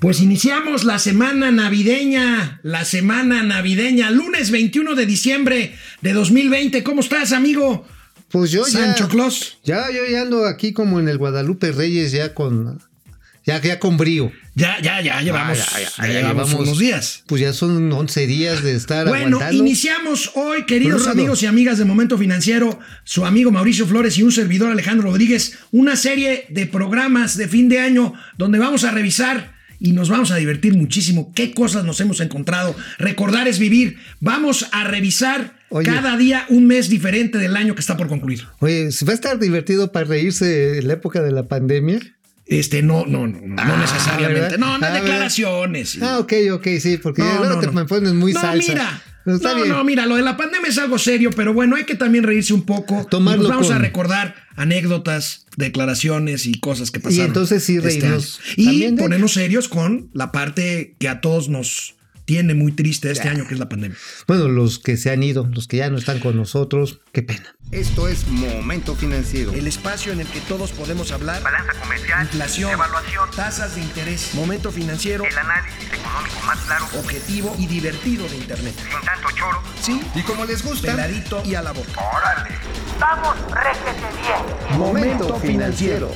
Pues iniciamos la semana navideña, la semana navideña, lunes 21 de diciembre de 2020. ¿Cómo estás, amigo? Pues yo Sancho ya. Claus. Ya, yo ya ando aquí como en el Guadalupe Reyes, ya con. Ya, ya con brío. Ya, ya, ya llevamos, Ah, ya, ya, ya ya llevamos llevamos. unos días. Pues ya son 11 días de estar Bueno, aguantando. iniciamos hoy, queridos amigos y amigas de Momento Financiero, su amigo Mauricio Flores y un servidor Alejandro Rodríguez, una serie de programas de fin de año donde vamos a revisar y nos vamos a divertir muchísimo. ¿Qué cosas nos hemos encontrado? Recordar es vivir. Vamos a revisar Oye. cada día un mes diferente del año que está por concluir. Oye, ¿si va a estar divertido para reírse en la época de la pandemia? Este, no, no, no, no, no Ah, necesariamente. ¿verdad? No, no Ah, declaraciones. Ah, ok, ok, sí, porque ya No, no, te no. me pones muy no, salsa. mira. Está no, bien. no, mira, lo de la pandemia es algo serio, pero bueno, hay que también reírse un poco. Tomarlo Nos vamos a recordar anécdotas, declaraciones y cosas que pasaron. entonces sí este reírnos. Y ponernos serios con la parte que a todos nos tiene muy triste este año, que es la pandemia. Bueno, los que se han ido, los que ya no están con nosotros, qué pena. Esto es Momento Financiero. El espacio en el que todos podemos hablar. balanza comercial, Inflación, evaluación, tasas de interés, momento financiero, el análisis económico más claro, objetivo y divertido de Internet. sin tanto choro. Sí, Y como les gusta, peladito y a la boca. ¡Órale! ¡Vamos, réjete bien! Momento Financiero.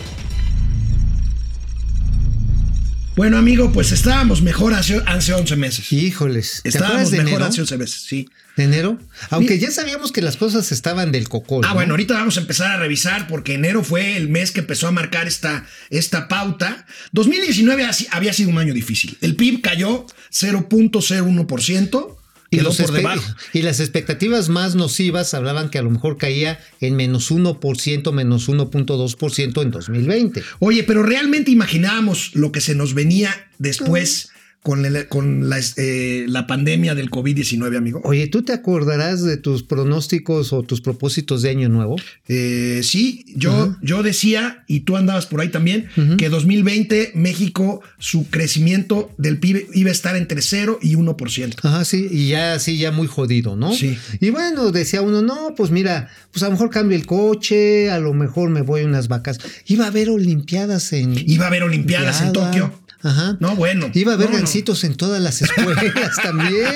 Bueno, amigo, pues estábamos mejor hace, hace 11 meses. Híjoles, ¿te acuerdas Estábamos de mejor enero? hace 11 meses, sí. ¿De enero? Aunque ya sabíamos que las cosas estaban del cocol. Ah, ¿no? bueno, ahorita vamos a empezar a revisar porque enero fue el mes que empezó a marcar esta, esta pauta. 2019 así- había sido un año difícil. El PIB cayó 0.01%, Y, los por debajo. y las expectativas más nocivas hablaban que a lo mejor caía en menos 1%, menos 1.2% en 2020. Oye, pero realmente imaginábamos lo que se nos venía después con, la- con la, eh, la pandemia del COVID-19, amigo. Oye, ¿tú te acordarás de tus pronósticos o tus propósitos de año nuevo? Eh, sí, yo, yo decía, y tú andabas por ahí también, que 2020 México, su crecimiento del PIB iba a estar entre 0 y 1%. Ajá, sí, y ya así, ya muy jodido, ¿no? Sí. Y bueno, decía uno, no, pues mira, pues a lo mejor cambio el coche, a lo mejor me voy a unas vacas. Iba a haber olimpiadas en... Iba a haber Olimpiadas en. Tokio. Ajá. No, bueno. Iba a haber No, no. gancitos en todas las escuelas también.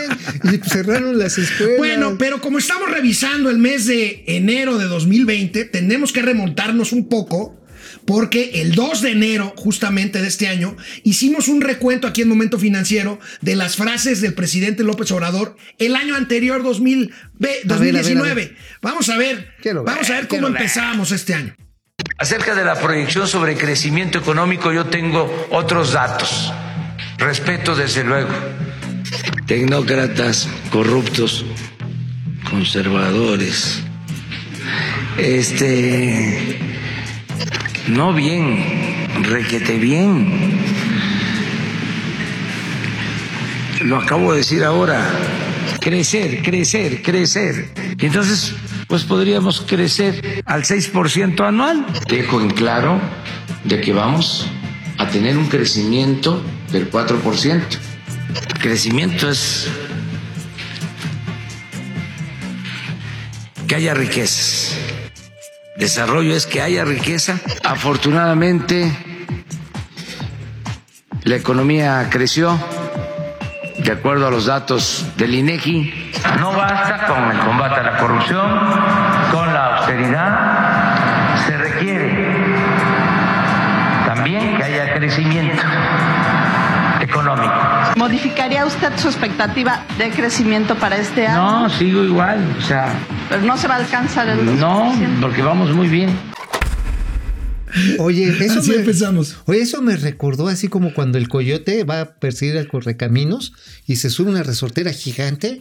Y cerraron las escuelas. Bueno, pero como estamos revisando el mes de enero de 2020, tenemos que remontarnos un poco. Porque el 2 de enero, justamente de este año, hicimos un recuento aquí en Momento Financiero de las frases del presidente López Obrador el año anterior, 2000 ve- A ver, a ver, a 2019. ver. Vamos a ver, vamos a ver cómo empezamos este año. Acerca de la proyección sobre crecimiento económico, yo tengo otros datos. Respeto, desde luego. Tecnócratas, corruptos, conservadores. Este. No bien, requete bien. Lo acabo de decir ahora. Crecer, crecer, crecer. Entonces, pues podríamos crecer al 6% anual. Dejo en claro de que vamos a tener un crecimiento del 4%. Crecimiento es que haya riquezas. Desarrollo es que haya riqueza. Afortunadamente, la economía creció de acuerdo a los datos del INEGI. No basta con el combate a la corrupción, con la austeridad, se requiere también que haya crecimiento económico. ¿Modificaría usted su expectativa de crecimiento para este año? No, sigo igual, o sea, Pero no se va a alcanzar el 2%. no, porque vamos muy bien. Oye, eso Así me, empezamos. Oye, eso me recordó así como cuando el coyote va a perseguir al correcaminos y se sube una resortera gigante.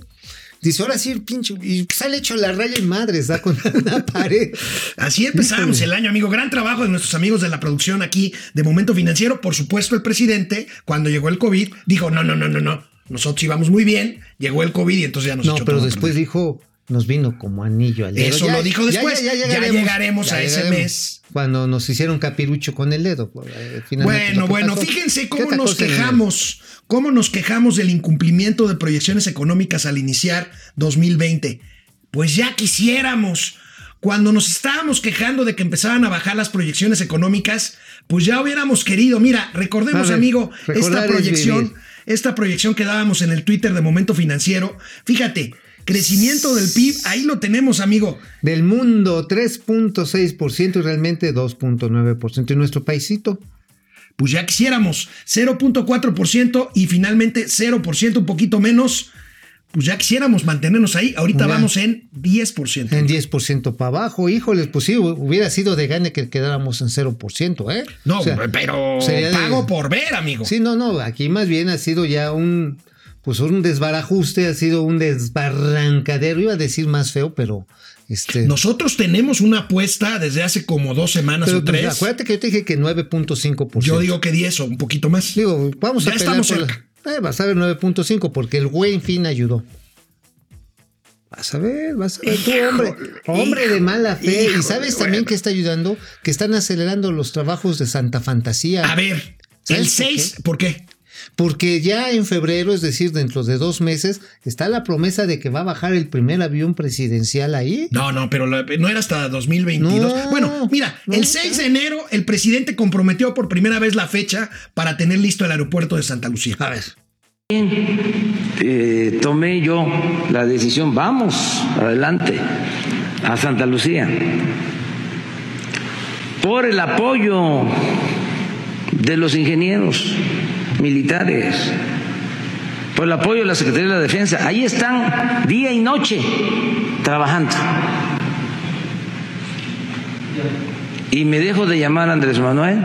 Dice, ahora sí, el pinche. Y sale hecho la raya y madres, da con una pared. Así empezamos el año, amigo. Gran trabajo de nuestros amigos de la producción aquí de Momento Financiero. Por supuesto, el presidente, cuando llegó el COVID, dijo, no, no, no, no, no. Nosotros íbamos muy bien, llegó el COVID y entonces ya nos No, echó pero todo después perder. dijo, nos vino como anillo al dedo. Eso lo dijo después. Ya llegaremos a ese mes. Cuando nos hicieron capirucho con el dedo. eh, finalmente Bueno, bueno, pasó. fíjense ¿Qué cómo nos quejamos, cómo nos quejamos del incumplimiento de proyecciones económicas al iniciar 2020. Pues ya quisiéramos. cuando nos estábamos quejando de que empezaban a bajar las proyecciones económicas, pues ya hubiéramos querido, mira, recordemos ver, amigo, esta es proyección, esta proyección que dábamos en el Twitter de Momento Financiero, fíjate, crecimiento del PIB, ahí lo tenemos amigo. Del mundo 3.6% y realmente 2.9%. Y nuestro paisito. Pues ya quisiéramos 0.4% y finalmente 0%, un poquito menos. Pues ya quisiéramos mantenernos ahí. Ahorita Ya. vamos en 10%. En 10% para abajo. Híjoles, pues sí, hubiera sido de gane que quedáramos en 0%, ¿eh? No, O sea, pero sería de- pago por ver, amigo. Sí, no, no, aquí más bien ha sido ya un, pues un desbarajuste, ha sido un desbarrancadero, iba a decir más feo, pero este... Nosotros tenemos una apuesta desde hace como dos semanas pero, o pues, tres. acuérdate que yo te dije que 9.5%. Yo digo que 10 o un poquito más. Digo, vamos Ya a estamos por la- cerca. Eh, vas a ver 9.5 porque el güey en fin ayudó. Vas a ver, vas a ver tú, hombre. Hombre de mala fe. y sabes también que está ayudando, que están acelerando los trabajos de Santa Fantasía. A ver, ¿Sabes el por 6, ¿por qué? Porque ya en febrero, es decir, dentro de dos meses, está la promesa de que va a bajar el primer avión presidencial ahí. No, no, pero la- no era hasta 2022. No, bueno, mira, no, el 6 de enero el presidente comprometió por primera vez la fecha para tener listo el aeropuerto de Santa Lucía. A ver. Eh, tomé yo la decisión, vamos adelante a Santa Lucía, por el apoyo de los ingenieros militares, por el apoyo de la Secretaría de la Defensa. Ahí están día y noche trabajando. Y me dejo de llamar Andrés Manuel.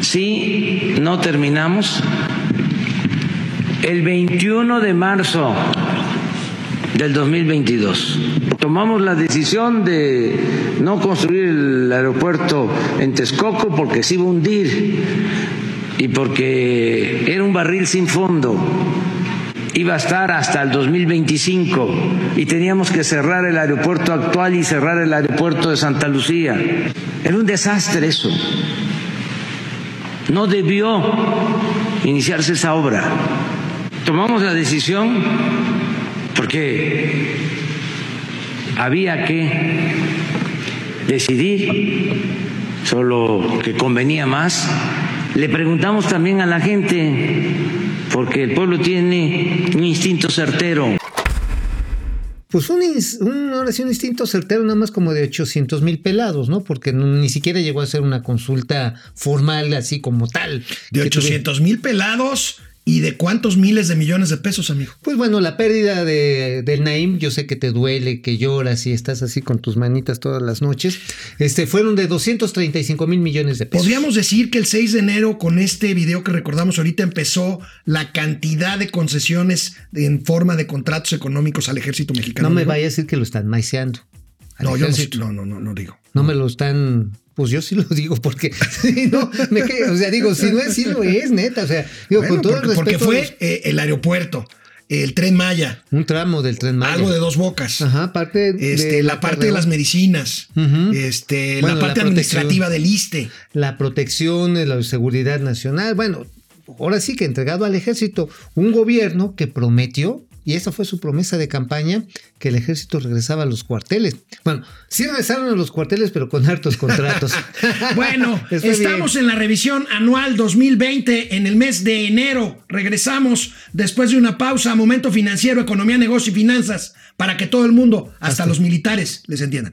Si no terminamos, el 21 de marzo del 2022 tomamos la decisión de no construir el aeropuerto en Texcoco porque se iba a hundir y porque era un barril sin fondo. Iba a estar hasta el 2025 y teníamos que cerrar el aeropuerto actual y cerrar el aeropuerto de Santa Lucía. Era un desastre eso. No debió iniciarse esa obra. Tomamos la decisión porque había que decidir solo que convenía más. Le preguntamos también a la gente, porque el pueblo tiene un instinto certero. Pues un, un, ahora sí, un instinto certero nada más como de 800 mil pelados, ¿no? Porque no- ni siquiera llegó a ser una consulta formal así como tal. De Que tuviera- 800 mil pelados y de cuántos miles de millones de pesos, amigo. Pues bueno, la pérdida de, del Naim, yo sé que te duele, que lloras y estás así con tus manitas todas las noches. Este fueron de 235 mil millones de pesos. Podríamos decir que el 6 de enero, con este video que recordamos ahorita, empezó la cantidad de concesiones en forma de contratos económicos al ejército mexicano. no me vaya a decir que lo están maiceando. No, yo no, no, no, no digo. No me lo están. Pues yo sí lo digo porque. sí, no, me que- o sea, digo, si no es, sí lo es, neta. O sea, digo, Bueno, con todo porque, el porque respeto. a fue los- eh, el aeropuerto, el tren Maya, un tramo del tren Maya. algo de dos bocas. Ajá, parte Este, de la parte de las medicinas, este, Bueno, la parte administrativa del ISTE. la protección de la seguridad nacional. Bueno, ahora sí que entregado al ejército un gobierno que prometió, y esa fue su promesa de campaña, que el ejército regresaba a los cuarteles. Bueno, sí regresaron a los cuarteles, pero con hartos contratos. Bueno, estamos bien. en la revisión anual 2020 en el mes de enero. Regresamos después de una pausa, momento financiero, economía, negocio y finanzas, para que todo el mundo, hasta, Hasta- los militares, les entiendan.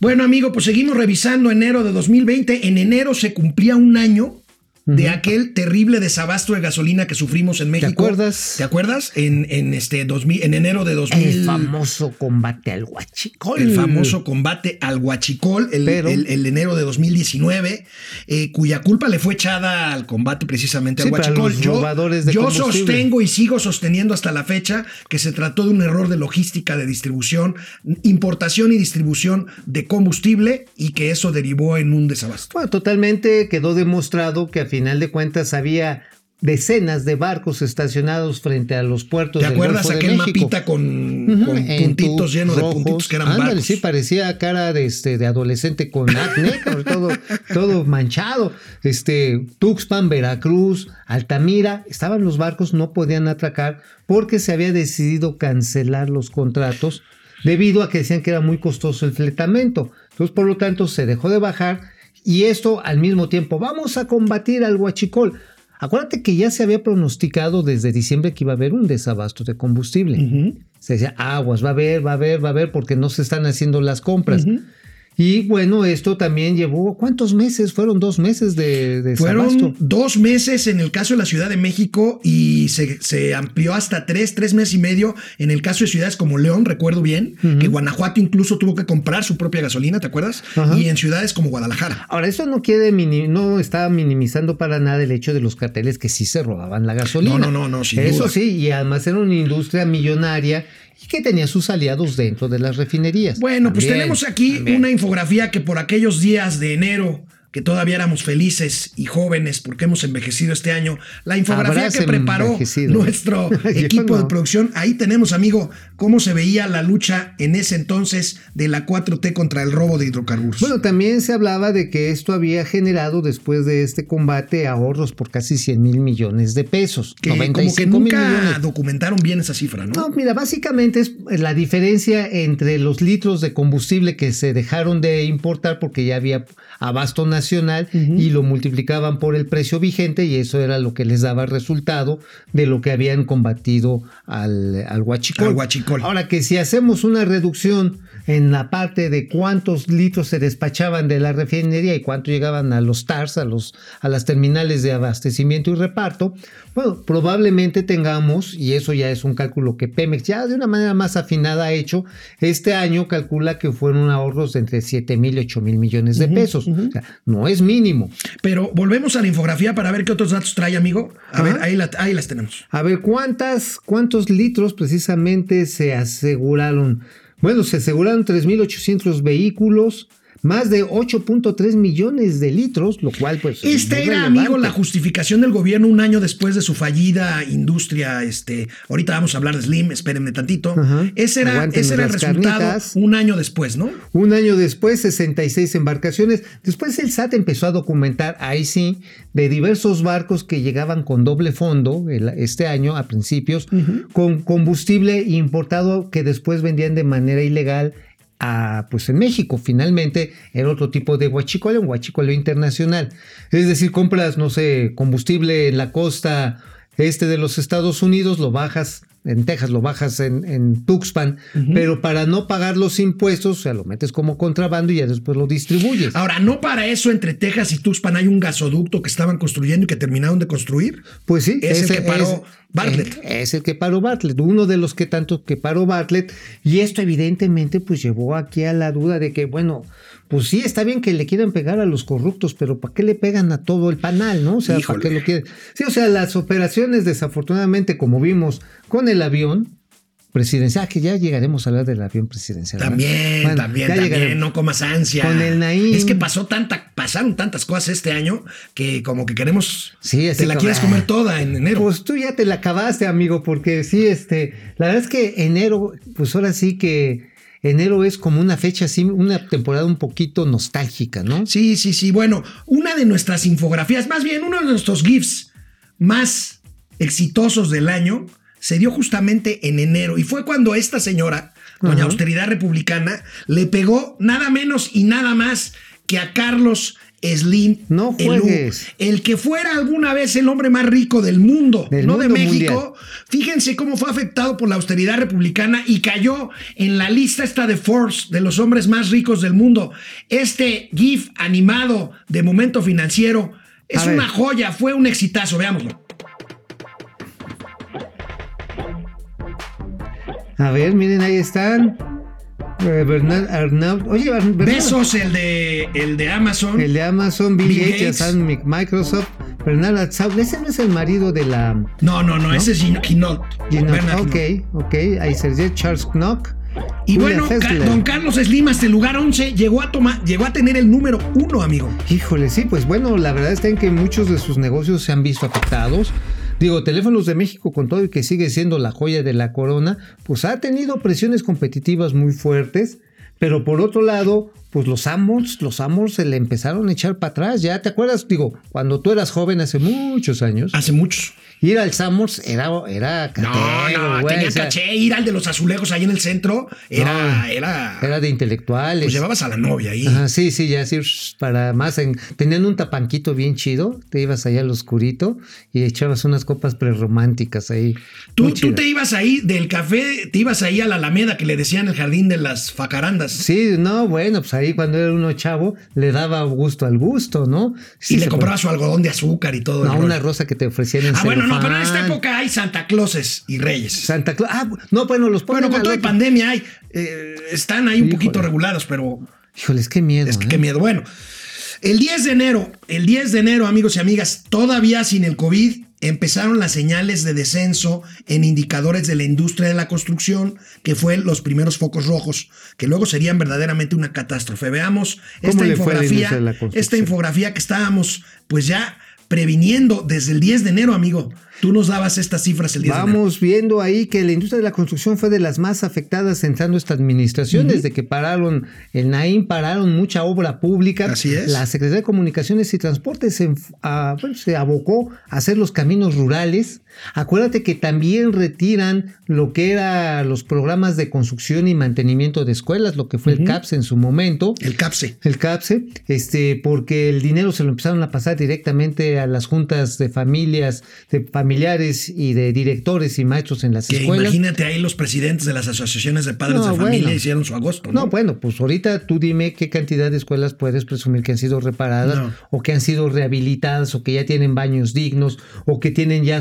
Bueno, amigo, pues seguimos revisando enero de 2020. En enero se cumplía un año de aquel terrible desabasto de gasolina que sufrimos en México. acuerdas? ¿Te acuerdas? En, en este 2000, en enero de 2000. el famoso combate al huachicol. El famoso combate al Huachicol, el, Pero- el- el enero de 2019, eh, cuya culpa le fue echada al combate precisamente Sí, al Huachicol. Yo, de yo sostengo y sigo sosteniendo hasta la fecha que se trató de un error de logística de distribución, importación y distribución de combustible y que eso derivó en un desabasto. Bueno, totalmente quedó demostrado que final de cuentas había decenas de barcos estacionados frente a los puertos ¿Te del acuerdas Golfo de aquel México. mapita con, Ujú, con en puntitos llenos de puntitos que eran Ándale, barcos? sí, parecía cara de, este, de adolescente con acné, todo, todo manchado. Este, Tuxpan, Veracruz, Altamira, estaban los barcos, no podían atracar porque se había decidido cancelar los contratos debido a que decían que era muy costoso el fletamento. Entonces, por lo tanto, se dejó de bajar y esto al mismo tiempo, vamos a combatir al huachicol. Acuérdate que ya se había pronosticado desde diciembre que iba a haber un desabasto de combustible. Se decía, aguas, va a haber, va a haber, va a haber, porque no se están haciendo las compras. Y bueno, esto también llevó, ¿cuántos meses? Fueron dos meses de, de Fueron dos meses en el caso de la Ciudad de México y se, se amplió hasta tres, tres meses y medio en el caso de ciudades como León, recuerdo bien, que Guanajuato incluso tuvo que comprar su propia gasolina, ¿te acuerdas? Y en ciudades como Guadalajara. Ahora, eso no quiere no está minimizando para nada el hecho de los carteles que sí se robaban la gasolina. No, no, no, no, sin Eso duda. sí, y además era una industria millonaria y que tenía sus aliados dentro de las refinerías. Bueno, pues tenemos aquí también. una infografía que por aquellos días de enero que todavía éramos felices y jóvenes porque hemos envejecido este año, la infografía Habrás que preparó envejecido. nuestro equipo de producción, ahí tenemos, amigo, cómo se veía la lucha en ese entonces de la 4T contra el robo de hidrocarburos. Bueno, también se hablaba de que esto había generado después de este combate ahorros por casi 100 mil millones de pesos. que como que 95 mil nunca millones. documentaron bien esa cifra, ¿no? No, mira, básicamente es la diferencia entre los litros de combustible que se dejaron de importar porque ya había abasto nacional y lo multiplicaban por el precio vigente y eso era lo que les daba resultado de lo que habían combatido al, al huachicol. Al huachicol. Ahora que si hacemos una reducción en la parte de cuántos litros se despachaban de la refinería y cuánto llegaban a los TARS, a, los, a las terminales de abastecimiento y reparto, bueno, probablemente tengamos, y eso ya es un cálculo que Pemex ya de una manera más afinada ha hecho, este año calcula que fueron ahorros de entre 7 mil y 8 mil millones de pesos. O sea, no es mínimo. Pero volvemos a la infografía para ver qué otros datos trae, amigo. A Ajá. ver, ahí, la- ahí las tenemos. A ver, ¿cuántas, ¿cuántos litros precisamente se aseguraron? Bueno, se aseguraron 3.800 vehículos, más de 8.3 millones de litros, lo cual pues... es Esta era, relevante. amigo, la justificación del gobierno un año después de su fallida industria. Este, ahorita vamos a hablar de Slim, espérenme tantito. Ajá. Ese era, Aguántenme ese era el resultado carnitas. un año después, ¿no? Un año después, 66 embarcaciones. Después el SAT empezó a documentar, ahí sí, de diversos barcos que llegaban con doble fondo el- este año, a principios, con combustible importado que después vendían de manera ilegal. A, pues en México finalmente era otro tipo de huachicoleo, un huachicoleo internacional. Es decir, compras, no sé, combustible en la costa este de los Estados Unidos, lo bajas en Texas, lo bajas en, en Tuxpan, pero para no pagar los impuestos, o sea, lo metes como contrabando y ya después lo distribuyes. Ahora, ¿no para eso entre Texas y Tuxpan hay un gasoducto que estaban construyendo y que terminaron de construir? Pues sí, Es el que paró Bartlett. Es, el que paró Bartlett, uno de los que tanto que paró Bartlett. Y esto evidentemente pues llevó aquí a la duda de que, bueno, pues sí, está bien que le quieran pegar a los corruptos, pero ¿para qué le pegan a todo el panal, no? O sea, ¿para qué lo quieren? Sí, o sea, las operaciones desafortunadamente, como vimos con el avión presidencial, ah, que ya llegaremos a hablar del avión presidencial. ¿verdad? También, Bueno, también, también, llegaremos. no comas ansia. Con el Naim. Es que pasó tanta, pasaron tantas cosas este año que como que queremos. Sí, así te la como, quieres ah. comer toda en enero. Pues tú ya te la acabaste, amigo, porque sí, este, la verdad es que enero, pues ahora sí que enero es como una fecha así, una temporada un poquito nostálgica, ¿no? Sí, sí, sí. Bueno, una de nuestras infografías, más bien uno de nuestros GIFs más exitosos del año, se dio justamente en enero. Y fue cuando esta señora, doña Ajá. Austeridad Republicana, le pegó nada menos y nada más que a Carlos Slim. No Elú, juegues. el que fuera alguna vez el hombre más rico del mundo, Del no de México. Fíjense cómo fue afectado por la austeridad republicana y cayó en la lista esta de Forbes de los hombres más ricos del mundo. Este GIF animado de momento financiero es una joya, fue un exitazo, veámoslo. A ver, miren, ahí están. Eh, Bernard Arnault. Oye, Bernard, Besos el de el de Amazon. El de Amazon, Bill, Bill Gates, Microsoft, Bernard Arnault. Ese no es el marido de la. No, no, no, ese es Gin- Hinault. Gino- Bernard ok, ok. Ahí se dice Charles Knock. Y Julia bueno, don Carlos Slim hasta el lugar 11 llegó a tomar, llegó a tener el número uno, amigo. Híjole, sí, pues bueno, la verdad está en que muchos de sus negocios se han visto afectados. Digo, Teléfonos de México, con todo y que sigue siendo la joya de la corona, pues ha tenido presiones competitivas muy fuertes. Pero por otro lado, pues los Amors, los Amors se le empezaron a echar para atrás. Ya te acuerdas, digo, cuando tú eras joven hace muchos años, Hace muchos. ir al Samos era, era No, catero, no, tenía o sea, caché. Ir al de los azulejos ahí en el centro era, No, era, Era de intelectuales. pues llevabas a la novia ahí. Ajá, sí, sí, ya sí, para más. En, tenían un tapanquito bien chido, te ibas allá al oscurito y echabas unas copas prerrománticas ahí. Tú, tú te ibas ahí del café, te ibas ahí a la Alameda que le decían el jardín de las facarandas. Sí, no, bueno, pues ahí cuando era uno chavo le daba gusto al gusto, ¿no? Sí y le compraba su algodón de azúcar y todo. No, una rosa que te ofrecían en Ah, bueno, no, pero en esta época hay Santa Clauses y Reyes. Santa Claus. Ah, no, bueno, los Bueno, con toda otro- pandemia hay, eh, están ahí un poquito regulados, pero Híjoles, qué miedo. es que ¿eh? qué miedo. Bueno, el 10 de enero, el 10 de enero, amigos y amigas, todavía sin el COVID, empezaron las señales de descenso en indicadores de la industria de la construcción, que fue los primeros focos rojos, que luego serían verdaderamente una catástrofe. Veamos ¿Cómo esta infografía, esta infografía que estábamos pues ya previniendo desde el 10 de enero, amigo. Tú nos dabas estas cifras el 10 de enero. Vamos viendo ahí que la industria de la construcción fue de las más afectadas entrando esta administración, desde que pararon el NAIM, pararon mucha obra pública. Así es. La Secretaría de Comunicaciones y Transportes se, bueno, se abocó a hacer los caminos rurales. Acuérdate que también retiran lo que era los programas de construcción y mantenimiento de escuelas, lo que fue el CAPS en su momento. El CAPSE. El CAPSE, este, porque el dinero se lo empezaron a pasar directamente a las juntas de familias, de familiares y de directores y maestros en las Que escuelas. imagínate ahí los presidentes de las asociaciones de padres No, de familia bueno. hicieron su agosto. No, No, bueno, pues ahorita tú dime qué cantidad de escuelas puedes presumir que han sido reparadas No. o que han sido rehabilitadas o que ya tienen baños dignos o que tienen ya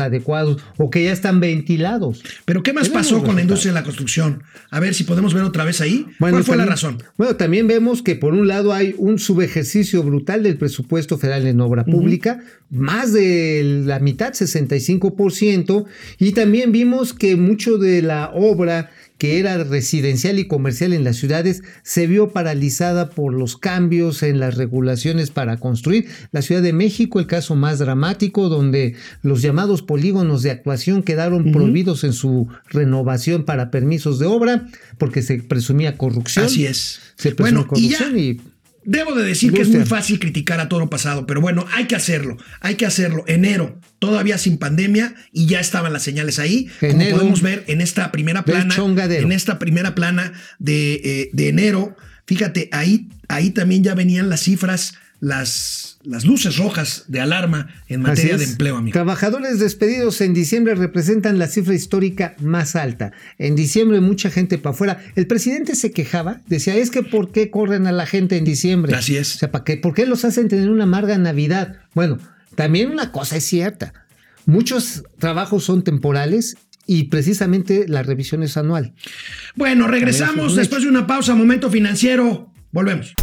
adecuados o que ya están ventilados. Pero ¿qué más pasó con la industria de la construcción? A ver si podemos ver otra vez ahí. Bueno, ¿Cuál fue la razón? Bueno, también vemos que por un lado hay un subejercicio brutal del presupuesto federal en obra pública, más de la mitad, 65%, y también vimos que mucho de la obra que era residencial y comercial en las ciudades se vio paralizada por los cambios en las regulaciones para construir. La Ciudad de México, el caso más dramático, donde los llamados polígonos de actuación quedaron prohibidos en su renovación para permisos de obra porque se presumía corrupción. Así es. Se presumía Bueno, y ya corrupción y, debo de decir que es muy fácil criticar a todo lo pasado, pero bueno, hay que hacerlo. Hay que hacerlo. Enero, todavía sin pandemia y ya estaban las señales ahí. Enero. Como podemos ver en esta primera plana, en esta primera plana de, eh, de enero, fíjate, ahí, ahí también ya venían las cifras, las, las luces rojas de alarma en materia de empleo, amigo. Trabajadores despedidos en diciembre representan la cifra histórica más alta. En diciembre mucha gente para afuera. El presidente se quejaba, decía, es que ¿por qué corren a la gente en diciembre? Así es. O sea, ¿para qué? ¿por qué los hacen tener una amarga Navidad? Bueno, también una cosa es cierta. Muchos trabajos son temporales y precisamente la revisión es anual. Bueno, regresamos después de una pausa, momento financiero. Volvemos.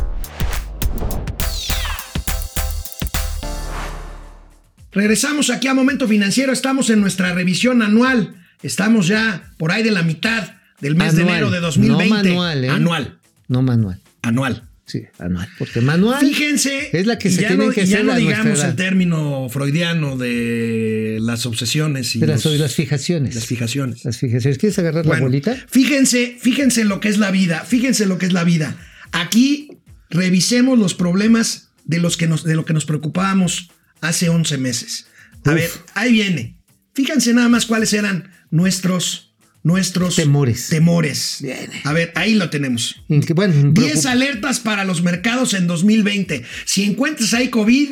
Regresamos aquí a Momento Financiero. Estamos en nuestra revisión anual. Estamos ya por ahí de la mitad del mes de enero de 2020. No manual, ¿eh? Anual. No manual. Anual. Sí, anual. Porque manual Fíjense. es la que se ya tienen no, que y ya hacer no digamos el término freudiano de las obsesiones y de las, los- las fijaciones. las fijaciones. Las fijaciones. ¿Quieres agarrar la bolita? Fíjense, fíjense lo que es la vida, fíjense lo que es la vida. Aquí revisemos los problemas de, los que nos, de lo que nos preocupábamos hace 11 meses. A Uf. ver, ahí viene. Fíjense nada más cuáles eran nuestros, nuestros Temores. temores. Viene. A ver, ahí lo tenemos. Bueno, 10 preocup- alertas para los mercados en 2020. Si encuentras ahí COVID,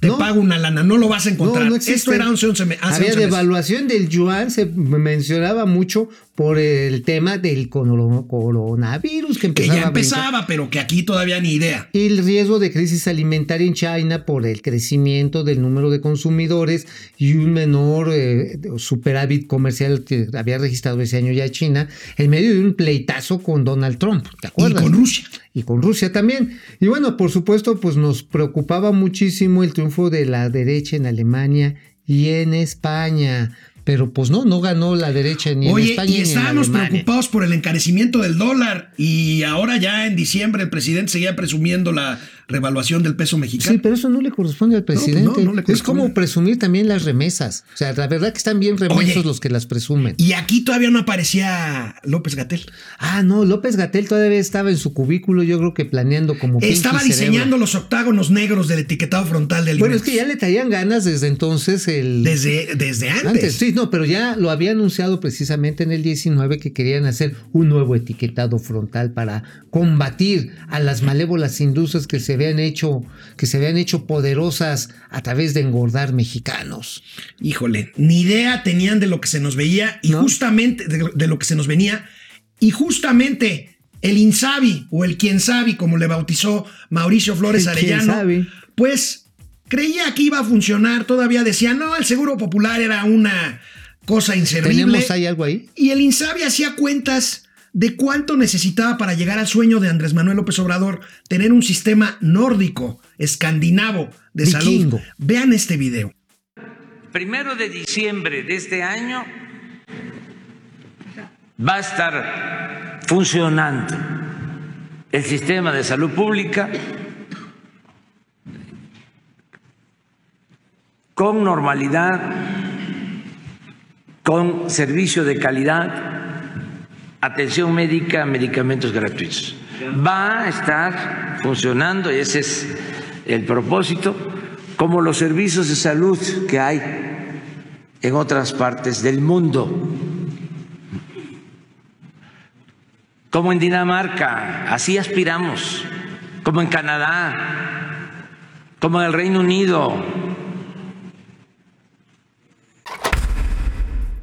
te No. pago una lana, no lo vas a encontrar. No, no. Esto era 11, 11 me- hace Había 11 meses. devaluación del yuan, se mencionaba mucho por el tema del coro- coronavirus que Que empezaba ya a brincar. empezaba, pero que aquí todavía ni idea. Y el riesgo de crisis alimentaria en China por el crecimiento del número de consumidores y un menor eh, superávit comercial que había registrado ese año ya China, en medio de un pleitazo con Donald Trump, ¿te Y acuerdas? con Rusia. y con Rusia también. Y bueno, por supuesto, pues nos preocupaba muchísimo el triunfo de la derecha en Alemania y en España. Pero pues no, no ganó la derecha ni en Oye, España y ni en estábamos preocupados por el encarecimiento del dólar y ahora ya en diciembre el presidente seguía presumiendo la revaluación del peso mexicano. Sí, pero eso no le corresponde al pues no, presidente. no le es corresponde. como presumir también las remesas. O sea, la verdad que están bien remensos Oye, los que las presumen. Y aquí todavía no aparecía López Gatel. Ah, no, López Gatel todavía estaba en su cubículo, yo creo que planeando como Estaba Cerebro. diseñando los octágonos negros del etiquetado frontal del Bueno, es que ya le traían ganas desde entonces el... desde, desde antes. Antes, sí, no, pero ya lo había anunciado precisamente en el 19 que querían hacer un nuevo etiquetado frontal para combatir a las malévolas industrias que se habían hecho, que se habían hecho poderosas a través de engordar mexicanos. Híjole, ni idea tenían de lo que se nos veía y ¿No? justamente de, de lo que se nos venía y justamente el Insabi o el Quien Sabi, como le bautizó Mauricio Flores El Arellano, sabe. pues creía que iba a funcionar, todavía decía, no, el Seguro Popular era una cosa inservible. ¿Tenemos ahí algo ahí? Y el Insabi hacía cuentas de cuánto necesitaba para llegar al sueño de Andrés Manuel López Obrador, tener un sistema nórdico, escandinavo de Vikingo. salud. Vean este video. primero de diciembre de este año va a estar funcionando el sistema de salud pública con normalidad, con servicio de calidad, atención médica, medicamentos gratuitos. Va a estar funcionando, y ese es el propósito, como los servicios de salud que hay en otras partes del mundo, como en Dinamarca, así aspiramos, como en Canadá, como en el Reino Unido.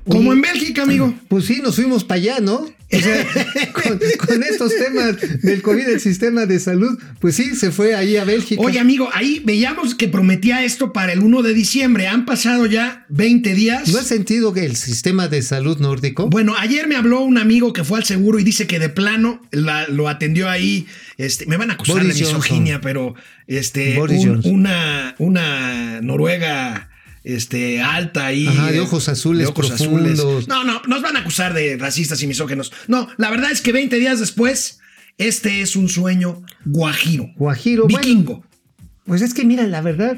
Como en Bélgica, amigo. Pues sí, nos fuimos para allá, ¿no? O sea, con, con estos temas del COVID, el sistema de salud, pues sí, se fue ahí a Bélgica. Oye, amigo, ahí veíamos que prometía esto para el 1 de diciembre. Han pasado ya 20 días. ¿No has sentido que el sistema de salud nórdico? Bueno, ayer me habló un amigo que fue al seguro y dice que de plano la- lo atendió ahí. Este, me van a acusar Boris de misoginia, Johnson. pero este, un- una, una noruega este, alta ahí. Ajá, de ojos azules profundos. No, no, nos van a acusar de racistas y misógenos. No, la verdad es que 20 días después, este es un sueño guajiro. Guajiro, bueno, Vikingo. Pues es que mira, la verdad,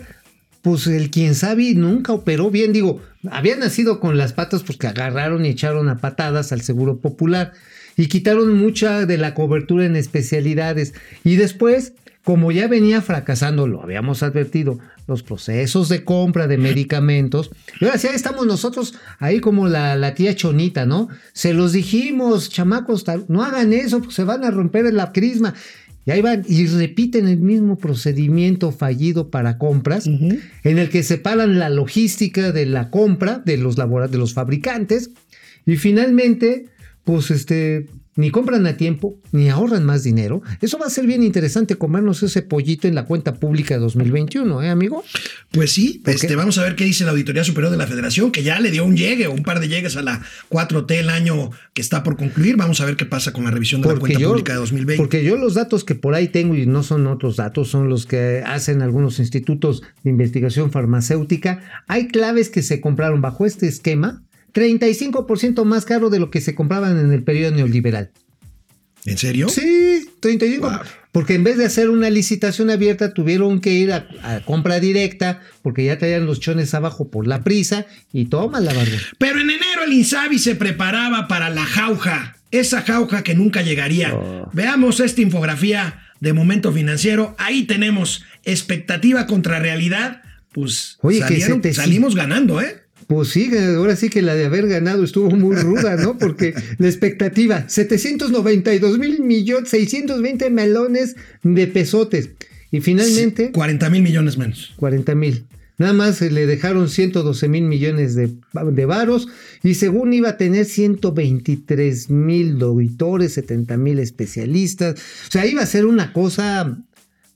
pues el quien sabe nunca operó bien. Digo, había nacido con las patas porque agarraron y echaron a patadas al Seguro Popular y quitaron mucha de la cobertura en especialidades. Y después, como ya venía fracasando, lo habíamos advertido, los procesos de compra de medicamentos. Y ahora sí, ahí estamos nosotros ahí como la, la tía Chonita, ¿no? Se los dijimos, chamacos, no hagan eso, porque se van a romper la crisma. Y ahí van y repiten el mismo procedimiento fallido para compras, en el que separan la logística de la compra de los, de los fabricantes y finalmente, pues este, ni compran a tiempo, ni ahorran más dinero. Eso va a ser bien interesante comernos ese pollito en la cuenta pública de 2021, ¿eh, amigo? Pues sí, ¿Por este, vamos a ver qué dice la Auditoría Superior de la Federación, que ya le dio un llegue o un par de llegues a la 4T el año que está por concluir. Vamos a ver qué pasa con la revisión de la cuenta pública de 2020. porque yo los datos que por ahí tengo y no son otros datos, son los que hacen algunos institutos de investigación farmacéutica. Hay claves que se compraron bajo este esquema 35% más caro de lo que se compraban en el periodo neoliberal. ¿En serio? Sí, 35. Wow. Porque en vez de hacer una licitación abierta, tuvieron que ir a, a compra directa, porque ya traían los chones abajo por la prisa, y toma la barba. Pero en enero el Insabi se preparaba para la jauja, esa jauja que nunca llegaría. Oh. Veamos esta infografía de momento financiero. Ahí tenemos expectativa contra realidad. Pues Oye, que salieron- te- salimos ganando, ¿eh? Pues sí, ahora sí que la de haber ganado estuvo muy ruda, ¿no? Porque la expectativa, 792 mil millones, 620 melones de pesotes. Y finalmente, 40 mil millones menos. 40 mil. Nada más eh, le dejaron 112 mil millones de, de varos y según iba a tener 123 mil auditores, 70 mil especialistas. O sea, iba a ser una cosa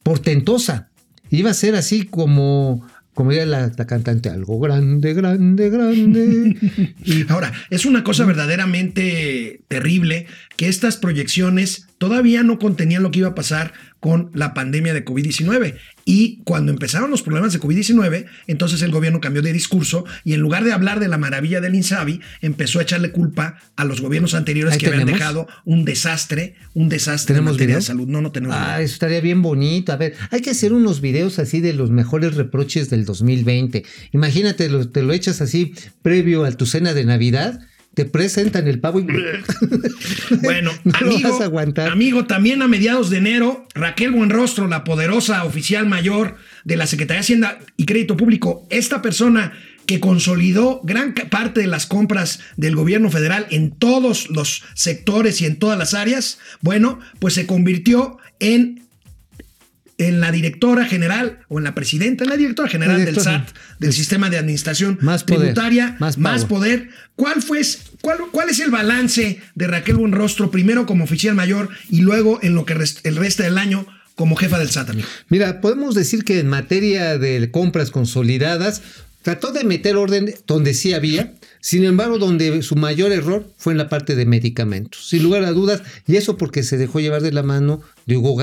portentosa. Iba a ser así como, como era la, la cantante, algo grande, grande, grande. Y Ahora, es una cosa verdaderamente terrible que estas proyecciones todavía no contenían lo que iba a pasar con la pandemia de COVID-19. Y cuando empezaron los problemas de COVID-19, entonces el gobierno cambió de discurso y en lugar de hablar de la maravilla del INSABI, empezó a echarle culpa a los gobiernos anteriores Ahí que habían dejado un desastre, un desastre en ¿Tenemos materia video? de salud. No, no tenemos Ah, video. eso estaría bien bonito. A ver, hay que hacer unos videos así de los mejores reproches del 2020. Imagínate, lo- te lo echas así previo a tu cena de Navidad, te presentan el pavo y... Bueno, no amigo, vas a aguantar. amigo, también a mediados de enero, Raquel Buenrostro, la poderosa oficial mayor de la Secretaría de Hacienda y Crédito Público, esta persona que consolidó gran parte de las compras del gobierno federal en todos los sectores y en todas las áreas, bueno, pues se convirtió en en la directora general o en la presidenta, en la directora general La del. SAT, del sistema de administración Más poder, tributaria, más más, poder. ¿Cuál fue cuál, cuál es el balance de Raquel Buenrostro primero como oficial mayor y luego en lo que rest- el resto del año como jefa del SAT, amigo? Mira, podemos decir que en materia de compras consolidadas, trató de meter orden donde sí había, sin embargo, donde su mayor error fue en la parte de medicamentos, sin lugar a dudas, y eso porque se dejó llevar de la mano de Hugo,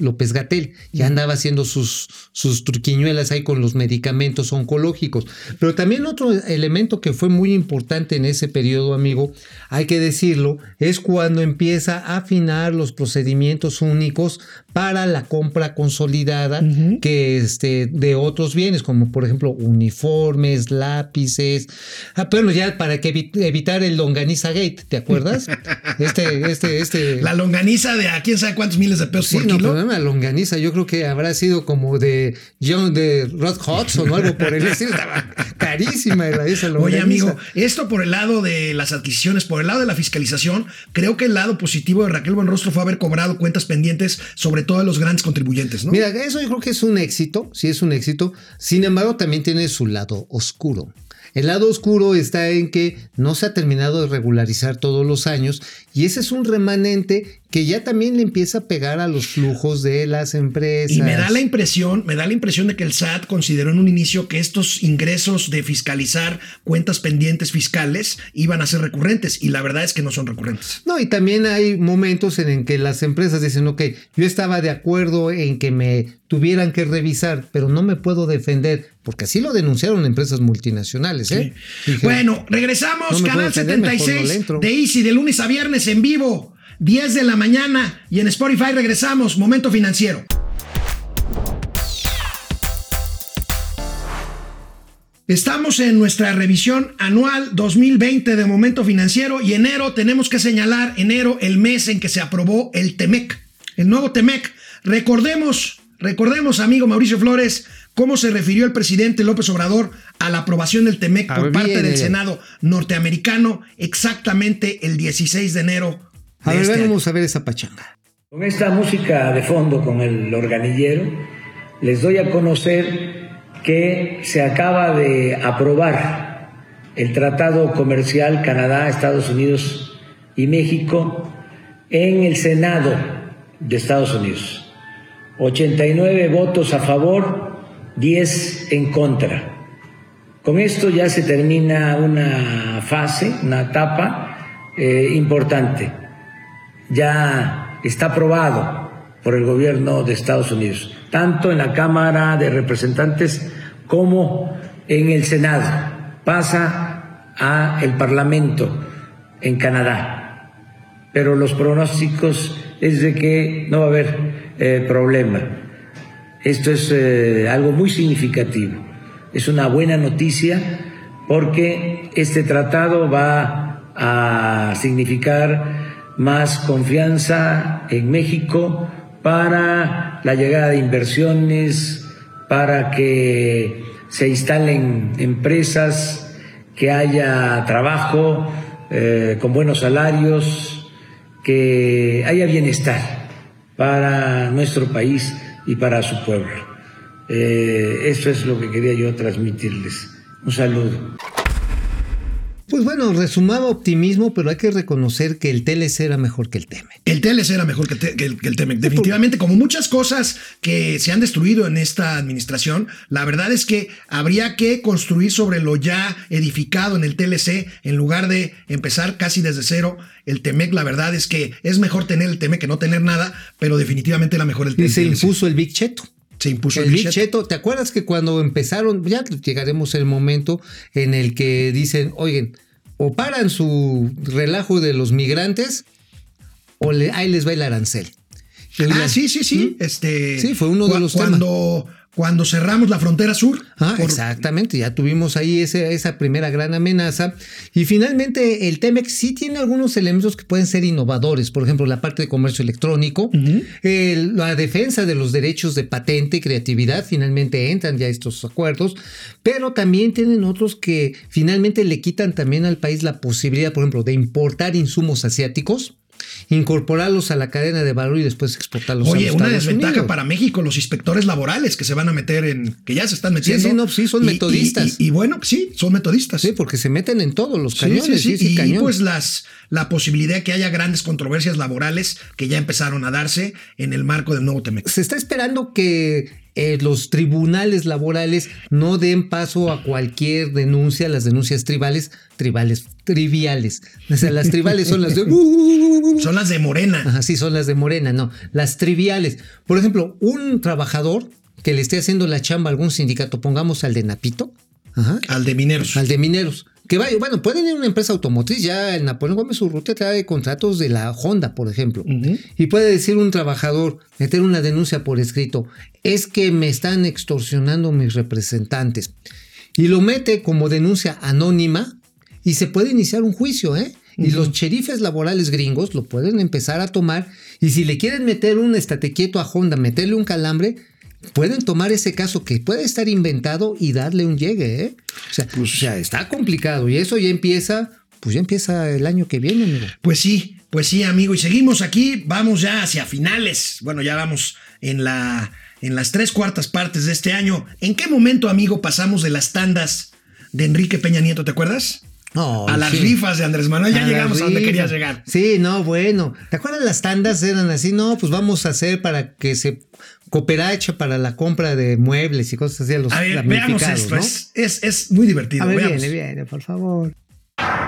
López Gatel, que andaba haciendo sus, sus truquiñuelas ahí con los medicamentos oncológicos. Pero también otro elemento que fue muy importante en ese periodo, amigo, hay que decirlo, es cuando empieza a afinar los procedimientos únicos para la compra consolidada que este, de otros bienes, como por ejemplo uniformes, lápices. Ah, pero ya para que evi- evitar el longaniza gate, ¿te acuerdas? Este, este, este. La longaniza de a quién sabe cuántos miles de pesos Sí, por no, kilo. una longaniza, yo creo que habrá sido como de John de Rod Hudson o algo por el estilo. Estaba carísima era esa longaniza. Oye, amigo, esto por el lado de las adquisiciones, por el lado de la fiscalización, creo que el lado positivo de Raquel Buenrostro fue haber cobrado cuentas pendientes sobre todo a los grandes contribuyentes, ¿no? Mira, eso yo creo que es un éxito, sí es un éxito. Sin embargo, también tiene su lado oscuro. El lado oscuro está en que no se ha terminado de regularizar todos los años y ese es un remanente que ya también le empieza a pegar a los flujos de las empresas. Y me da la impresión, me da la impresión de que el SAT consideró en un inicio que estos ingresos de fiscalizar cuentas pendientes fiscales iban a ser recurrentes y la verdad es que no son recurrentes. No, y también hay momentos en, en que las empresas dicen, ok, yo estaba de acuerdo en que me tuvieran que revisar, pero no me puedo defender, porque así lo denunciaron empresas multinacionales. ¿eh? Dijeron, Bueno, regresamos, No Canal puedo defender, mejor no le 76 entro. de Easy de lunes a viernes en vivo, 10 de la mañana y en Spotify regresamos, Momento Financiero. Estamos en nuestra revisión anual 2020 de Momento Financiero y enero tenemos que señalar enero el mes en que se aprobó el TEMEC, el nuevo TEMEC. Recordemos, recordemos amigo Mauricio Flores, cómo se refirió el presidente López Obrador a la aprobación del TEMEC A por ver, parte del Senado norteamericano exactamente el 16 de enero. A de ver, este año. vamos a ver esa pachanga. Con esta música de fondo, con el organillero, les doy a conocer que se acaba de aprobar el Tratado Comercial Canadá, Estados Unidos y México en el Senado de Estados Unidos. 89 votos a favor, 10 en contra. Con esto ya se termina una fase, una etapa eh, importante ya está aprobado por el gobierno de Estados Unidos, tanto en la Cámara de Representantes como en el Senado. Pasa a el Parlamento en Canadá. Pero los pronósticos es de que no va a haber eh, problema. Esto es eh, algo muy significativo. Es una buena noticia porque este tratado va a significar más confianza en México para la llegada de inversiones, para que se instalen empresas, que haya trabajo eh, con buenos salarios, que haya bienestar para nuestro país y para su pueblo. Eh, eso es lo que quería yo transmitirles. Un saludo. Pues bueno, resumaba optimismo, pero hay que reconocer que el TLC era mejor que el TEMEC. El TLC era mejor que, te- que el, que el Temec, definitivamente. Como muchas cosas que se han destruido en esta administración, la verdad es que habría que construir sobre lo ya edificado en el TLC en lugar de empezar casi desde cero. El Temec, la verdad es que es mejor tener el Temec que no tener nada, pero definitivamente era mejor el, Y el se TLC. impuso el Big Cheto. Se impuso el Big Cheto. Cheto, ¿te acuerdas que cuando empezaron, ya llegaremos al momento en el que dicen, oigan, o paran su relajo de los migrantes, o le- ahí les va el arancel. Ah, la- sí, sí, sí. ¿Mm? Este, Sí, fue uno de los cuando, cuando cerramos la frontera sur. Ah, por- exactamente, ya tuvimos ahí ese- esa primera gran amenaza. Y finalmente el TEMEX sí tiene algunos elementos que pueden ser innovadores, por ejemplo, la parte de comercio electrónico, el- la defensa de los derechos de patente y creatividad, finalmente entran ya estos acuerdos, pero también tienen otros que finalmente le quitan también al país la posibilidad, por ejemplo, de importar insumos asiáticos. Incorporarlos a la cadena de valor y después exportarlos a Oye, los una Estados desventaja Unidos. para México, los inspectores laborales que se van a meter en, que ya se están Sí, metiendo. sí, no, sí, son Y- metodistas. Y, y- y bueno, sí, son metodistas. Sí, porque se meten en todos los Sí, cañones. sí, sí. sí, sí, y cañón. pues las, la posibilidad de que haya grandes controversias laborales que ya empezaron a darse en el marco del nuevo Temex. se está esperando que eh, los tribunales laborales no den paso a cualquier denuncia, las denuncias tribales, tribales, triviales. O sea, las tribales son las de... Son las de Morena. Ajá, sí, son las de Morena, no. Las triviales. Por ejemplo, un trabajador que le esté haciendo la chamba a algún sindicato, pongamos al de Napito, ajá, Al de mineros. al de mineros. Que vaya, bueno, pueden ir a una empresa automotriz, ya el Napoleón Gómez Urrutia trae contratos de la Honda, por ejemplo. Y puede decir un trabajador, meter una denuncia por escrito, es que me están extorsionando mis representantes. Y lo mete como denuncia anónima y se puede iniciar un juicio, ¿eh? Y los cherifes laborales gringos lo pueden empezar a tomar. Y si le quieren meter un estate quieto a Honda, meterle un calambre, pueden tomar ese caso que puede estar inventado y darle un llegue, ¿eh? O sea, o sea, está complicado y eso ya empieza, pues ya empieza el año que viene, amigo. Pues sí, pues sí, amigo. Y seguimos aquí, vamos ya hacia finales. Bueno, ya vamos en la en las tres cuartas partes de este año. ¿En qué momento, amigo, pasamos de las tandas de Enrique Peña Nieto, te acuerdas? No, a las sí. rifas de Andrés Manuel. Ya A llegamos a donde querías llegar. Sí, no, bueno. ¿Te acuerdas las tandas eran así? No, pues vamos a hacer para que se cooperacha para la compra de muebles y cosas así a los A ver, veamos esto. ¿no? Es, es, es muy divertido. A ver, veamos. viene, viene, por favor.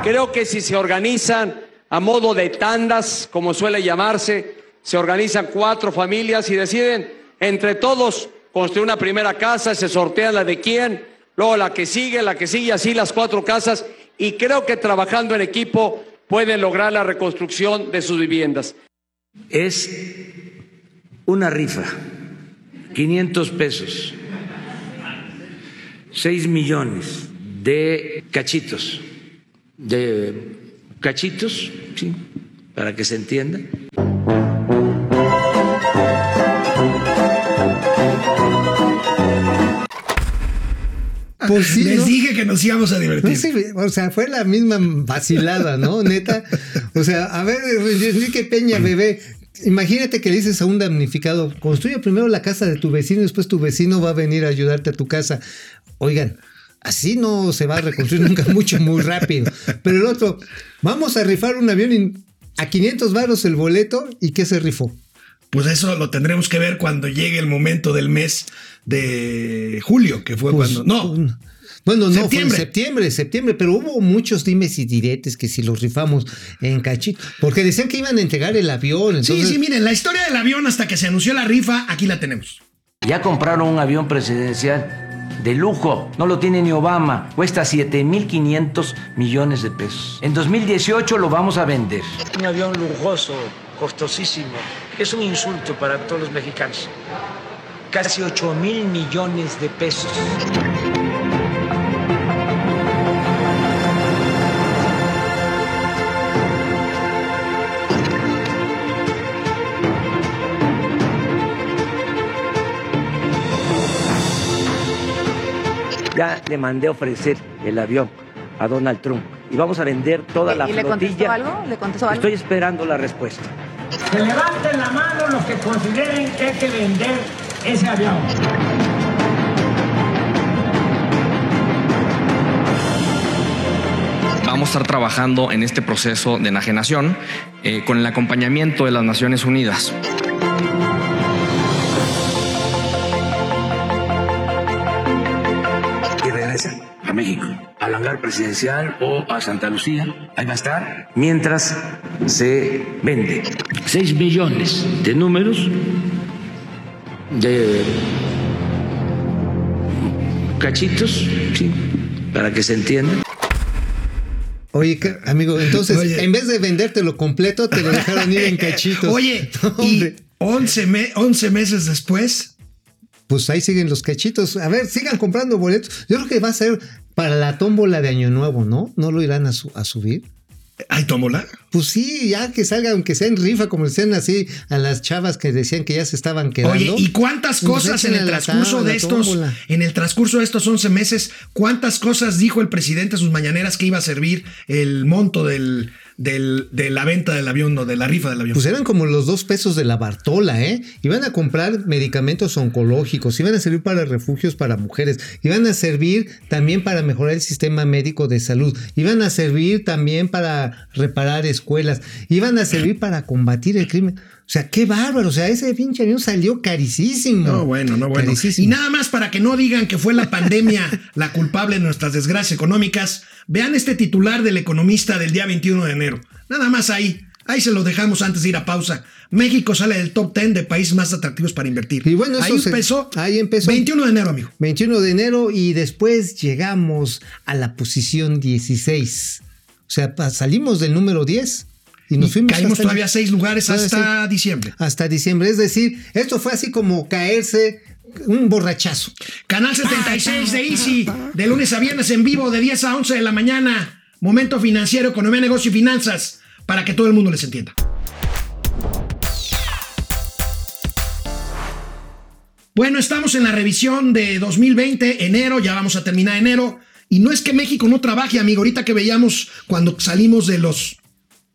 Creo que si se organizan a modo de tandas, como suele llamarse, se organizan cuatro familias y deciden entre todos construir una primera casa, se sortea la de quién, luego la que sigue, la que sigue, así las cuatro casas, y creo que trabajando en equipo pueden lograr la reconstrucción de sus viviendas. Es una rifa, 500 pesos, 6 millones de cachitos, de cachitos, sí, para que se entienda. Pues sí, Les ¿no? dije que nos íbamos a divertir. No sé, o sea, fue la misma vacilada, ¿no? Neta. O sea, a ver, Enrique Peña, bebé. Imagínate que le dices a un damnificado, construye primero la casa de tu vecino y después tu vecino va a venir a ayudarte a tu casa. Oigan, así no se va a reconstruir nunca mucho, muy rápido. Pero el otro, vamos a rifar un avión a 500 varos el boleto y ¿qué se rifó? Pues eso lo tendremos que ver cuando llegue el momento del mes de julio, que fue Pues, cuando. No, Bueno, no, Septiembre. fue en septiembre, septiembre, pero hubo muchos dimes y diretes que si los rifamos en cachito, porque decían que iban a entregar el avión. Entonces, sí, sí, miren, la historia del avión hasta que se anunció la rifa, aquí la tenemos. Ya compraron un avión presidencial de lujo, no lo tiene ni Obama, cuesta 7.500 millones de pesos. En 2018 lo vamos a vender. Un avión lujoso, costosísimo, es un insulto para todos los mexicanos. Casi 8 mil millones de pesos. Ya le mandé a ofrecer el avión a Donald Trump y vamos a vender toda la ¿Y le flotilla. contestó algo? ¿Le contestó algo? Estoy esperando la respuesta. Que levanten la mano los que consideren que hay que vender ese avión. Vamos a estar trabajando en este proceso de enajenación eh, con el acompañamiento de las Naciones Unidas. Al hangar presidencial o a Santa Lucía. Ahí va a estar mientras se vende. 6 millones de números de cachitos, sí, para que se entienda. Oye, amigo, entonces, Oye. en vez de vendértelo completo, te lo dejaron ir en cachitos. Oye, No, y hombre. 11, me- 11 meses después, Pues ahí siguen los cachitos. A ver, sigan comprando boletos. Yo creo que va a ser para la tómbola de Año Nuevo, ¿no? ¿No lo irán a, su- a subir? ¿hay tómbola? Pues sí, ya que salga, aunque sea en rifa, como decían así a las chavas que decían que ya se estaban quedando. Oye, ¿y cuántas Pues cosas en el transcurso tabla, de estos, en el transcurso de estos 11 meses, cuántas cosas dijo el presidente en sus mañaneras que iba a servir el monto del, del- de la venta del avión o de la rifa del avión? Pues eran como los dos pesos de la Bartola, ¿eh? Iban a comprar medicamentos oncológicos, iban a servir para refugios para mujeres, iban a servir también para mejorar el sistema médico de salud, iban a servir también para reparar escuelas, iban a servir para combatir el crimen. O sea, qué bárbaro, o sea, ese pinche avión salió carísimo. No, bueno, no, bueno. Carísimo. Y nada más para que no digan que fue la pandemia la culpable de nuestras desgracias económicas, vean este titular del economista del día 21 de enero. Nada más ahí. Ahí se lo dejamos antes de ir a pausa. México sale del top 10 de países más atractivos para invertir. Y bueno, eso ahí se- empezó. ahí empezó. 21 de enero, amigo. 21 de enero y después llegamos a la posición 16. O sea, salimos del número 10 y nos Y fuimos caímos hasta- todavía seis lugares hasta diciembre. hasta diciembre. Es decir, esto fue así como caerse un borrachazo. Canal 76 de Easy, de lunes a viernes en vivo, de 10 a 11 de la mañana. Momento financiero, economía, negocio y finanzas, para que todo el mundo les entienda. Bueno, estamos en la revisión de 2020, enero, ya vamos a terminar enero. Y no es que México no trabaje, amigo. Ahorita que veíamos cuando salimos de los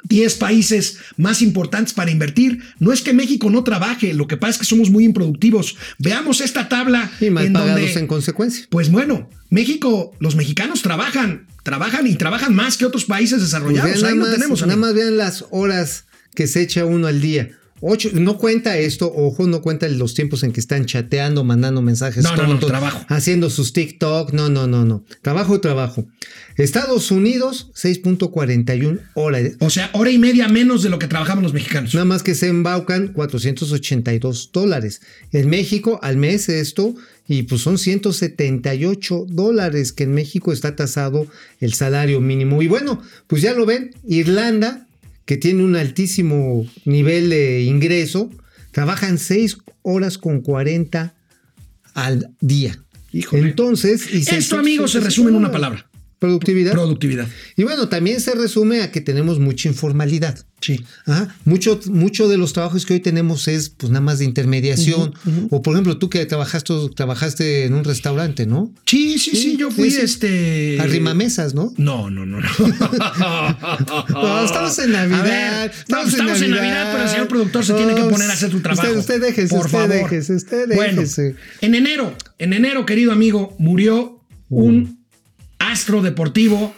10 países más importantes para invertir. No es que México no trabaje, lo que pasa es que somos muy improductivos. Veamos esta tabla Y mal en pagados donde, en consecuencia. pues bueno, México, los mexicanos trabajan, trabajan y trabajan más que otros países Pues desarrollados. vean, Ahí nada, lo más, tenemos. nada amigo. más vean las horas que se echa uno al día. Ocho, no cuenta esto, ojo, no cuenta los tiempos en que están chateando, mandando mensajes No, no, no, tontos, trabajo. haciendo sus TikTok, no, no, no, no. Trabajo, trabajo. Estados Unidos, 6.41 horas. O sea, hora y media menos de lo que trabajamos los mexicanos. Nada más que se embaucan 482 dólares. En México, al mes esto, y pues son 178 dólares que en México está tasado el salario mínimo. Y bueno, pues ya lo ven, Irlanda, que tiene un altísimo nivel de ingreso, trabajan 6 horas con 40 al día. Híjole. Entonces, y Esto, amigos, se resume en una palabra. Productividad. Productividad. Y bueno, también se resume a que tenemos mucha informalidad. Sí. Ajá. Mucho, mucho de los trabajos que hoy tenemos es pues nada más de intermediación. O por ejemplo, tú que trabajaste, trabajaste en un restaurante, ¿no? Sí, sí, sí, yo fui este. Arrimamesas, ¿no? No, no, no, no. No, estamos en Navidad. A ver, no, estamos en Navidad, pero el señor productor se tiene que poner a hacer su trabajo. Usted, usted déjese, por usted favor. déjese, usted Bueno, déjese. en enero, en enero, querido amigo, murió un astro deportivo,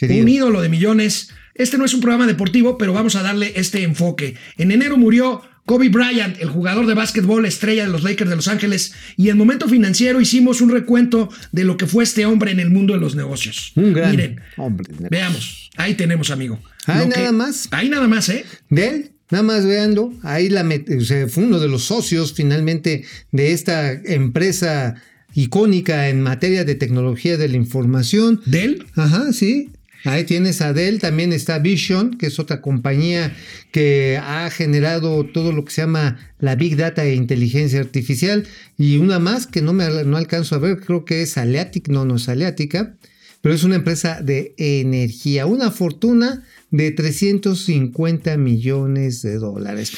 un ídolo de millones. Este no es un programa deportivo, pero vamos a darle este enfoque. En enero murió Kobe Bryant, el jugador de básquetbol estrella de los Lakers de Los Ángeles, y en momento financiero hicimos un recuento de lo que fue este hombre en el mundo de los negocios. Un gran Miren, hombre. veamos, ahí tenemos, amigo. Ahí que- nada más. Ahí nada más, ¿eh? de él. Nada más veando, ahí la met- fue uno de los socios finalmente de esta empresa icónica en materia de tecnología de la información. ¿Del? Ajá, sí. Ahí tienes a Dell, también está Vision, que es otra compañía que ha generado todo lo que se llama la Big Data e inteligencia artificial. Y una más que no me no alcanzo a ver, creo que es Aleatic, no, no es Aleática, pero es una empresa de energía, una fortuna de 350 millones de dólares.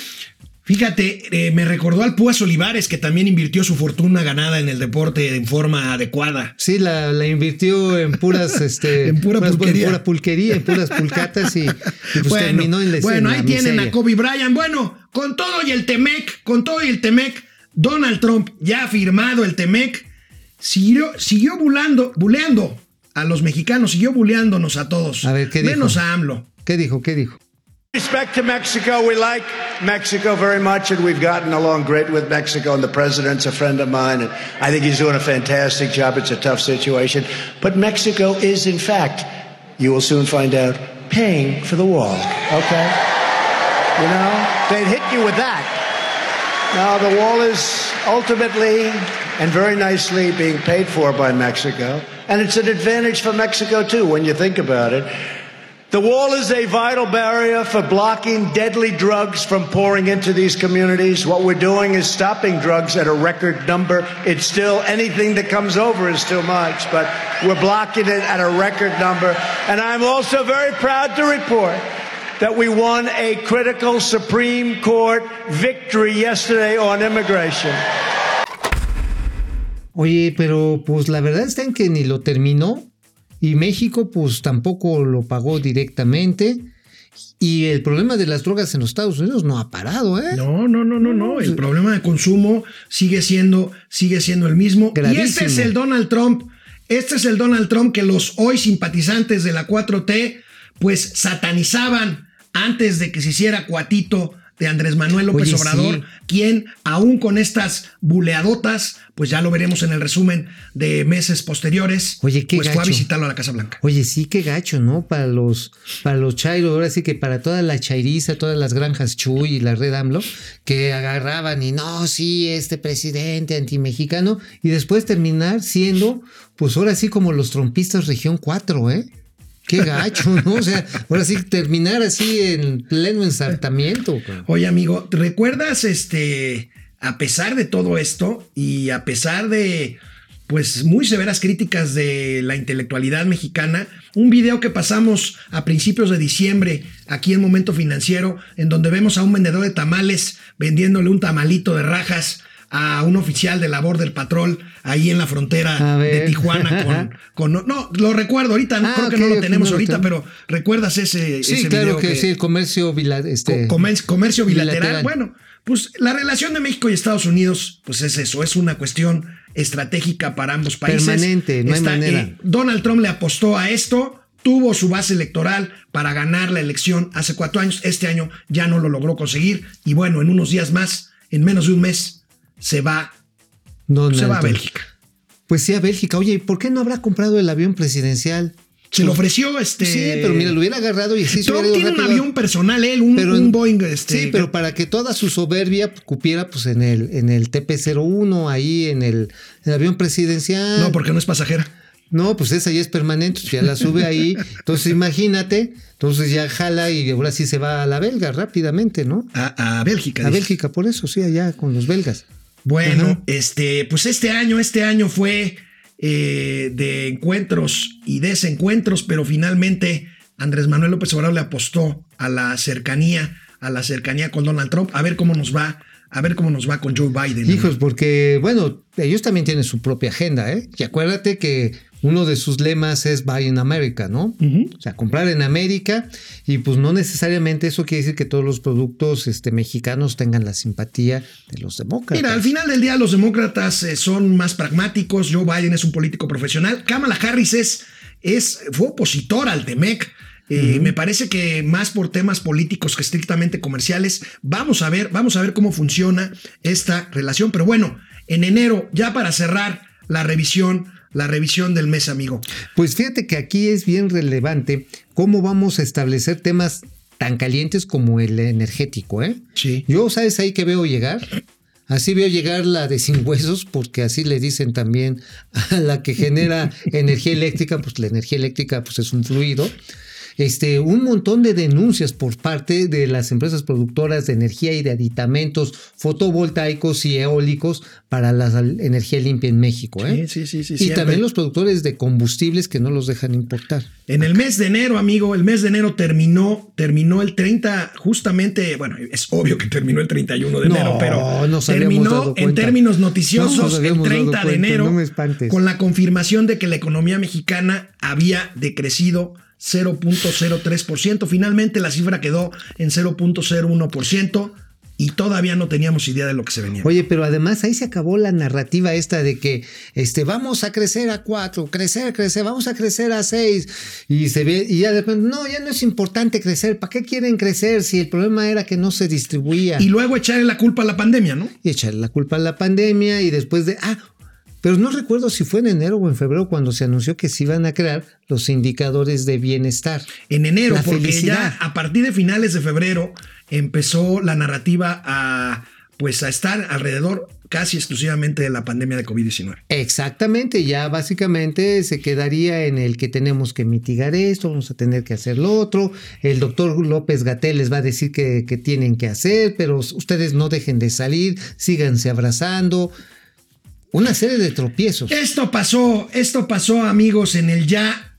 Fíjate, eh, me recordó al Púas Olivares, que también invirtió su fortuna ganada en el deporte en forma adecuada. Sí, la, la invirtió en puras, este, En pura puras- pulquería. pura pulquería, en puras pulcatas y, y pues terminó en la bueno, en ahí tienen miseria. a Kobe Bryant. Bueno, con todo y el Temec, con todo y el Temec, Donald Trump ya ha firmado el Temec, siguió, siguió bulando, buleando a los mexicanos, siguió buleándonos a todos. A ver, ¿qué dijo? Menos a AMLO. ¿Qué dijo? ¿Qué dijo? Respect to Mexico. We like Mexico very much, and we've gotten along great with Mexico. And the president's a friend of mine, and I think he's doing a fantastic job. It's a tough situation. But Mexico is, in fact, you will soon find out, paying for the wall. Okay? You know, they'd hit you with that. Now, the wall is ultimately and very nicely being paid for by Mexico. And it's an advantage for Mexico, too, when you think about it. The wall is a vital barrier for blocking deadly drugs from pouring into these communities. What we're doing is stopping drugs at a record number. It's still anything that comes over is too much, but we're blocking it at a record number. And I'm also very proud to report that we won a critical Supreme Court victory yesterday on immigration. Oye, pero pues la verdad en que ni lo terminó y México pues tampoco lo pagó directamente. Y el problema de las drogas en los Estados Unidos no ha parado, ¿eh? No, no, no, no, no. El problema de consumo sigue siendo, sigue siendo el mismo. Y este es el Donald Trump. Este es el Donald Trump que los hoy simpatizantes de la 4T pues satanizaban antes de que se hiciera cuatito de Andrés Manuel López Oye, Obrador, sí. quien aún con estas buleadotas, pues ya lo veremos en el resumen de meses posteriores, Oye, qué pues fue a gacho. visitarlo a la Casa Blanca. Oye, sí, qué gacho, ¿no? Para los, para los chairos, ahora sí que para toda la chairiza, todas las granjas Chuy y la red AMLO, que agarraban y no, sí, este presidente antimexicano, y después terminar siendo, pues ahora sí como los trompistas región 4, ¿eh? Qué gacho, ¿no? O sea, ahora sí terminar así en pleno ensartamiento. Oye, amigo, ¿recuerdas este, a pesar de todo esto y a pesar de, pues, muy severas críticas de la intelectualidad mexicana, un video que pasamos a principios de diciembre aquí en Momento Financiero, en donde vemos a un vendedor de tamales vendiéndole un tamalito de rajas a un oficial de labor del patrol ahí en la frontera de. Tijuana con, con- no, lo recuerdo ahorita, Ah, creo que no lo tenemos no ahorita, pero ¿recuerdas ese, Sí, ese claro video que, sí, el comercio este, Co- comer- comercio bilateral. bilateral. Bueno, pues la relación de México y Estados Unidos, pues es eso, es una cuestión estratégica para ambos países. Permanente, no hay manera. eh, Donald Trump le apostó a esto, tuvo su base electoral para ganar la elección hace cuatro años. Este año ya no lo logró conseguir y bueno, en unos días más, en menos de un mes, se va, Donald se va a. Bélgica. Pues sí, a Bélgica. Oye, ¿y ¿por qué no habrá comprado el avión presidencial? Se lo ofreció este. Sí, pero mira, lo hubiera agarrado y así Trump tiene un avión personal, él, un, Pero- un Boeing. Este, sí, pero para que toda su soberbia cupiera pues en el, en el TP-01, ahí en el, en el avión presidencial. No, porque no es pasajera. No, pues esa ya es permanente, ya la sube ahí. Entonces imagínate, entonces ya jala y ahora sí se va a la belga rápidamente, ¿no? A, a Bélgica. A dices. Bélgica, por eso, sí, allá con los belgas. Bueno, este, pues este año, este año fue eh, de encuentros y desencuentros, pero finalmente Andrés Manuel López Obrador le apostó a la cercanía, a la cercanía con Donald Trump, a ver cómo nos va, a ver cómo nos va con Joe Biden. Hijos, porque, bueno, ellos también tienen su propia agenda, ¿eh? Y acuérdate que uno de sus lemas es Buy in America, ¿no? O sea, comprar en América y pues no necesariamente eso quiere decir que todos los productos este, mexicanos tengan la simpatía de los demócratas. Mira, al final del día los demócratas eh, son más pragmáticos, Joe Biden es un político profesional, Kamala Harris es, es fue opositor al TEMEC. Eh, Me parece que más por temas políticos que estrictamente comerciales. Vamos a ver, vamos a ver cómo funciona esta relación. Pero bueno, en enero, ya para cerrar la revisión, la revisión del mes, amigo. Pues fíjate que aquí es bien relevante cómo vamos a establecer temas tan calientes como el energético, ¿eh? Sí. Yo, ¿sabes ahí que veo llegar? Así veo llegar la de sin huesos, porque así le dicen también a la que genera energía eléctrica, pues la energía eléctrica pues es un fluido. Este, un montón de denuncias por parte de las empresas productoras de energía y de aditamentos fotovoltaicos y eólicos para la energía limpia en México. ¿eh? Sí, sí, sí, sí, y siempre. también los productores de combustibles que no los dejan importar. En el mes de enero, amigo, el mes de enero terminó, terminó el 30, justamente, bueno, es obvio que terminó el 31 de No, enero, pero nos terminó en términos No noticiosos el habíamos dado 30 de enero no con la confirmación de que la economía mexicana había decrecido 0.03%. Finalmente la cifra quedó en 0.01%. y todavía no teníamos idea de lo que se venía. Oye, pero además ahí se acabó la narrativa esta de que este, vamos a crecer a cuatro, crecer, crecer, vamos a crecer a seis. Y se ve, y ya de repente, no, ya no es importante crecer. ¿Para qué quieren crecer si el problema era que no se distribuía? Y luego echarle la culpa a la pandemia, ¿no? Y echarle la culpa a la pandemia y después de, ah, pero no recuerdo si fue en enero o en febrero cuando se anunció que se iban a crear los indicadores de bienestar. En enero, La porque felicidad. ya a partir de finales de febrero empezó la narrativa a pues a estar alrededor casi exclusivamente de la pandemia de COVID-19. Exactamente, ya básicamente se quedaría en el que tenemos que mitigar esto, vamos a tener que hacer lo otro. El doctor López Gatel les va a decir que, que tienen que hacer, pero ustedes no dejen de salir, síganse abrazando. Una serie de tropiezos. Esto pasó, esto pasó, amigos, en el ya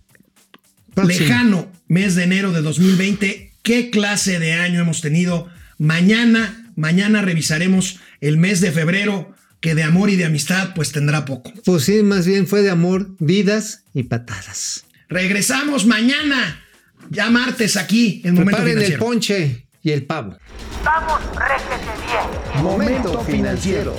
Próximo. lejano mes de enero de 2020. ¿Qué clase de año hemos tenido? Mañana, mañana revisaremos el mes de febrero, que de amor y de amistad pues tendrá poco. Pues sí, más bien fue de amor, vidas y patadas. Regresamos mañana, ya martes aquí en Momento Preparen el Financiero. ponche y el pavo. Vamos, réjete bien. Momento financiero.